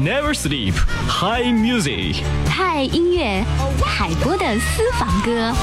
Never sleep. High music. 嗨音乐，海波的私房歌。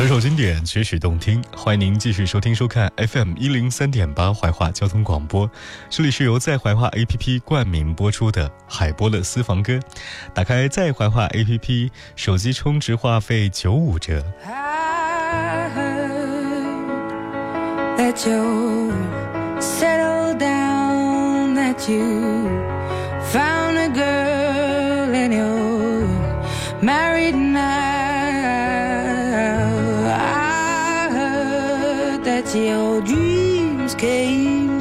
首首经典，曲曲动听，欢迎您继续收听收看 FM 一零三点八怀化交通广播。这里是由在怀化 APP 冠名播出的海波的私房歌。打开在怀化 APP，手机充值话费九五折。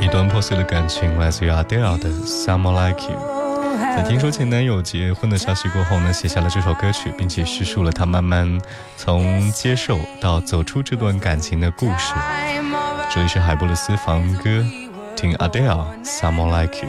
一段破碎的感情来自于 Adele 的《Someone Like You》。在听说前男友结婚的消息过后呢，写下了这首歌曲，并且叙述了他慢慢从接受到走出这段感情的故事。这里是海波的私房歌，听 Adele《Someone Like You》。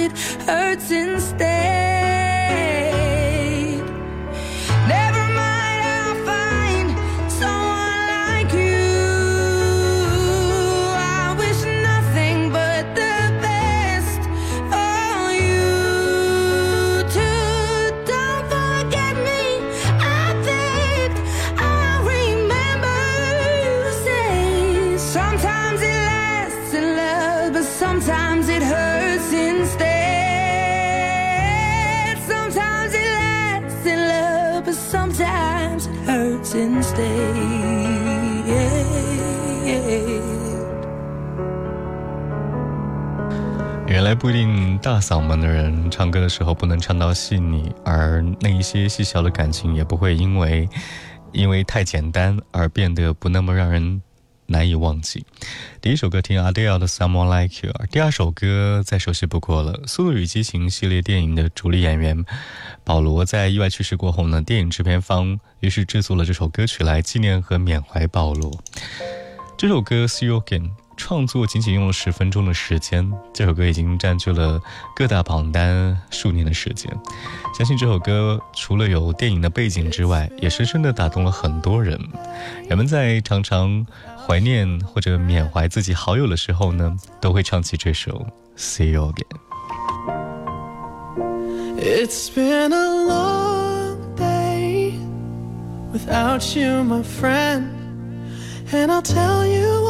it hurts instead. 来不一定大嗓门的人唱歌的时候不能唱到细腻，而那一些细小的感情也不会因为因为太简单而变得不那么让人难以忘记。第一首歌听 Adele 的 Someone Like You，第二首歌再熟悉不过了。《速度与激情》系列电影的主力演员保罗在意外去世过后呢，电影制片方于是制作了这首歌曲来纪念和缅怀保罗。这首歌 See You Again。创作仅仅用了十分钟的时间，这首歌已经占据了各大榜单数年的时间。相信这首歌除了有电影的背景之外，也深深地打动了很多人。人们在常常怀念或者缅怀自己好友的时候呢，都会唱起这首《See You Again》。It's been a long day without you, my friend, and I'll tell you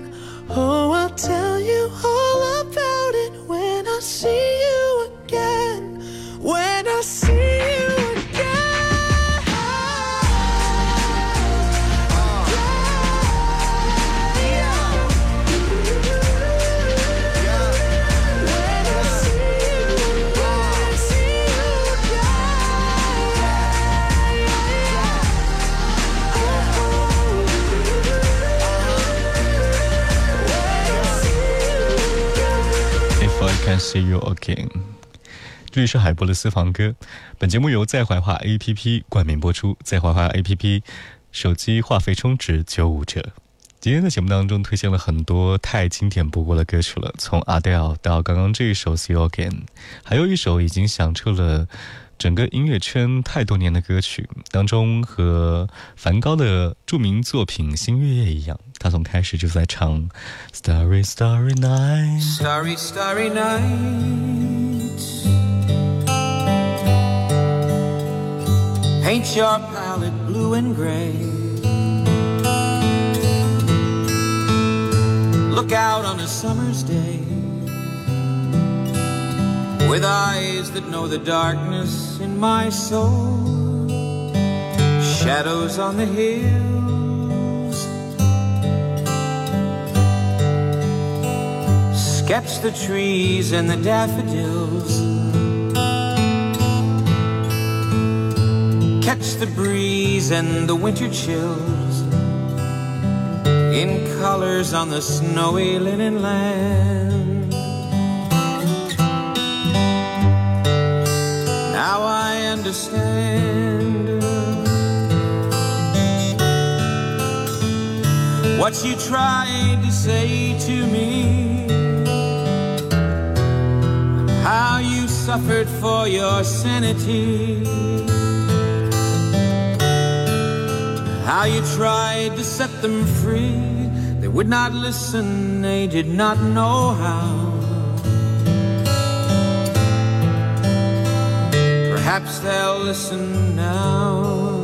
See you again。这里是海波的私房歌。本节目由在怀化 APP 冠名播出，在怀化 APP 手机话费充值九五折。今天的节目当中推荐了很多太经典不过的歌曲了，从 Adele 到刚刚这一首《See You Again》，还有一首已经响彻了整个音乐圈太多年的歌曲当中，和梵高的著名作品《星月夜》一样，他从开始就在唱 Starry Starry Night。Starry, starry night. Paint your palette blue and gray. Look out on a summer's day with eyes that know the darkness in my soul. Shadows on the hills. Sketch the trees and the daffodils. Catch the breeze and the winter chills in colors on the snowy linen land. Now I understand what you tried to say to me. How you suffered for your sanity. How you tried to set them free. They would not listen, they did not know how. Perhaps they'll listen now.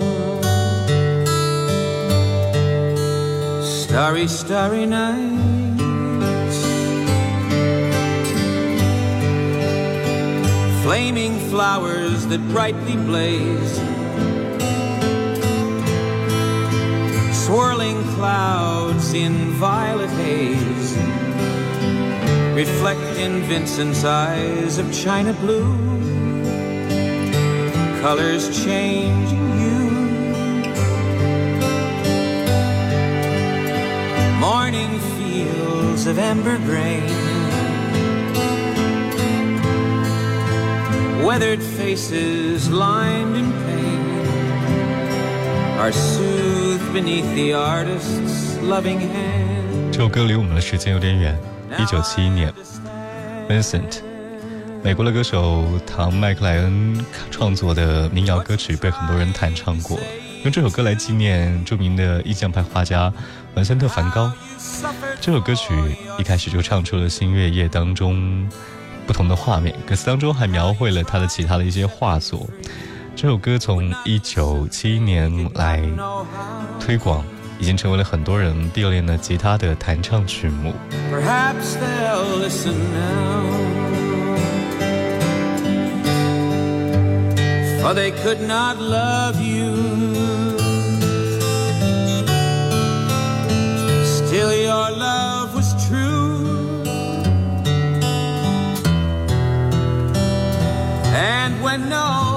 Starry, starry nights. Flaming flowers that brightly blaze. Swirling clouds in violet haze reflect in Vincent's eyes of china blue. Colors changing hue. Morning fields of amber grain. Weathered faces lined in pain are soothed beneath the artist's loving hand. 这首歌离我们的时间有点远，一九七一年，Vincent，美国的歌手唐麦克莱恩创作的民谣歌曲被很多人弹唱过，用这首歌来纪念著名的印象派画家文森特·梵高。这首歌曲一开始就唱出了《新月夜》当中不同的画面，歌词当中还描绘了他的其他的一些画作。这首歌从一九七一年来推广，已经成为了很多人必练的吉他的弹唱曲目。Perhaps they'll listen now. For they could not love you. Still, your love was true. And when no hope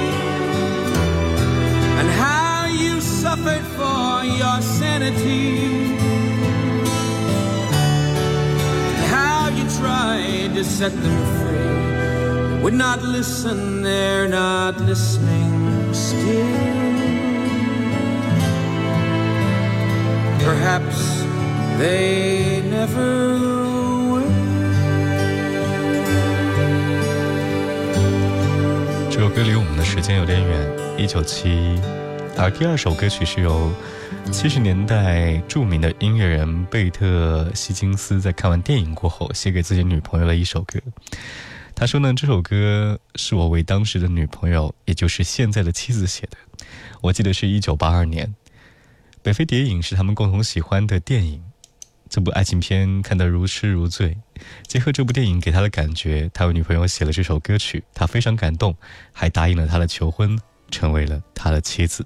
suffered for your sanity. How you tried to set them free? They Would not listen, they're not listening still. Perhaps they never will. 这首歌离我们的时间有点远，一九七。一。而第二首歌曲是由七十年代著名的音乐人贝特·希金斯在看完电影过后写给自己女朋友的一首歌。他说呢，这首歌是我为当时的女朋友，也就是现在的妻子写的。我记得是一九八二年，《北非谍影》是他们共同喜欢的电影。这部爱情片看得如痴如醉，结合这部电影给他的感觉，他为女朋友写了这首歌曲，他非常感动，还答应了他的求婚，成为了他的妻子，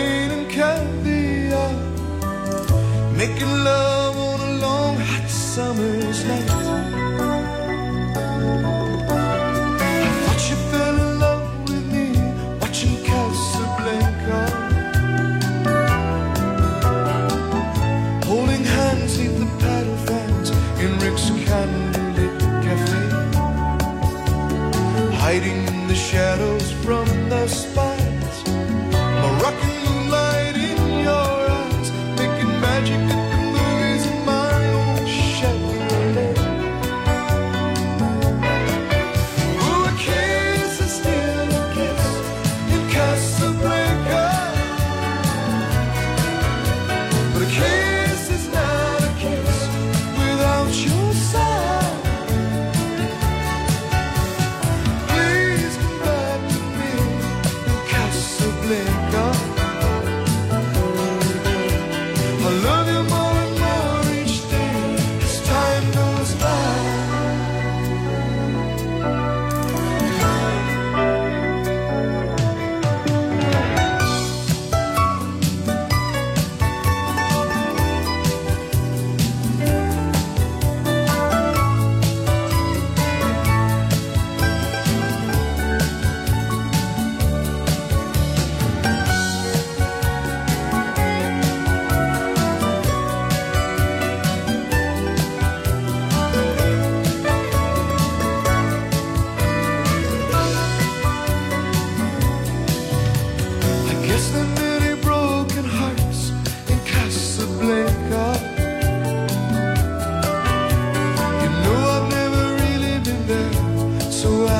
Hiding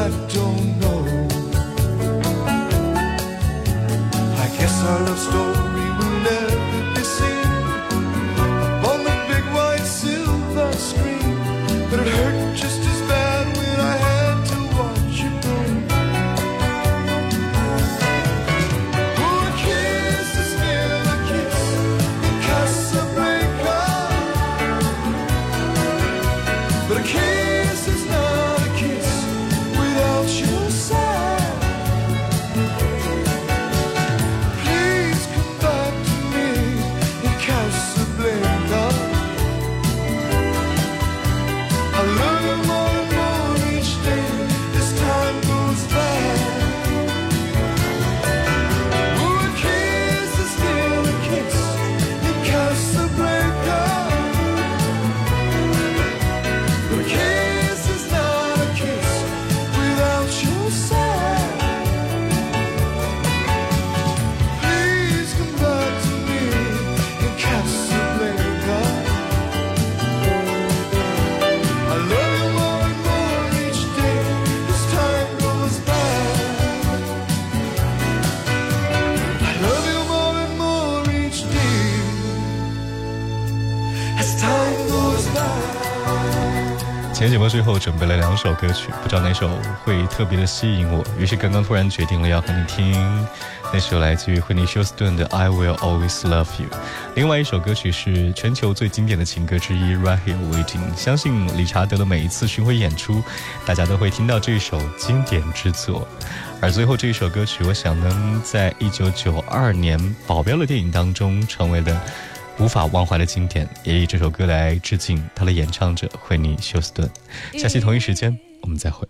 I don't 最后准备了两首歌曲，不知道哪首会特别的吸引我，于是刚刚突然决定了要和你听那首来自于惠妮休斯顿的《I Will Always Love You》。另外一首歌曲是全球最经典的情歌之一《Right Here Waiting》，相信理查德的每一次巡回演出，大家都会听到这首经典之作。而最后这一首歌曲，我想能，在一九九二年《保镖》的电影当中成为了。无法忘怀的经典，也以这首歌来致敬他的演唱者惠妮休斯顿。下期同一时间我们再会。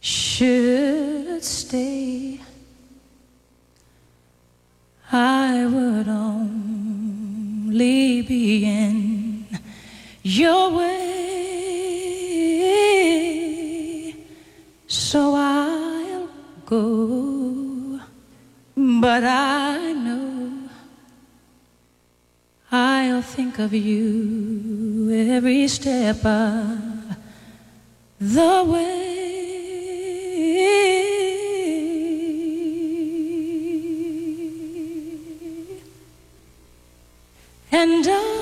should stay, I would only be in your way. So I'll go, but I think of you every step of the way. And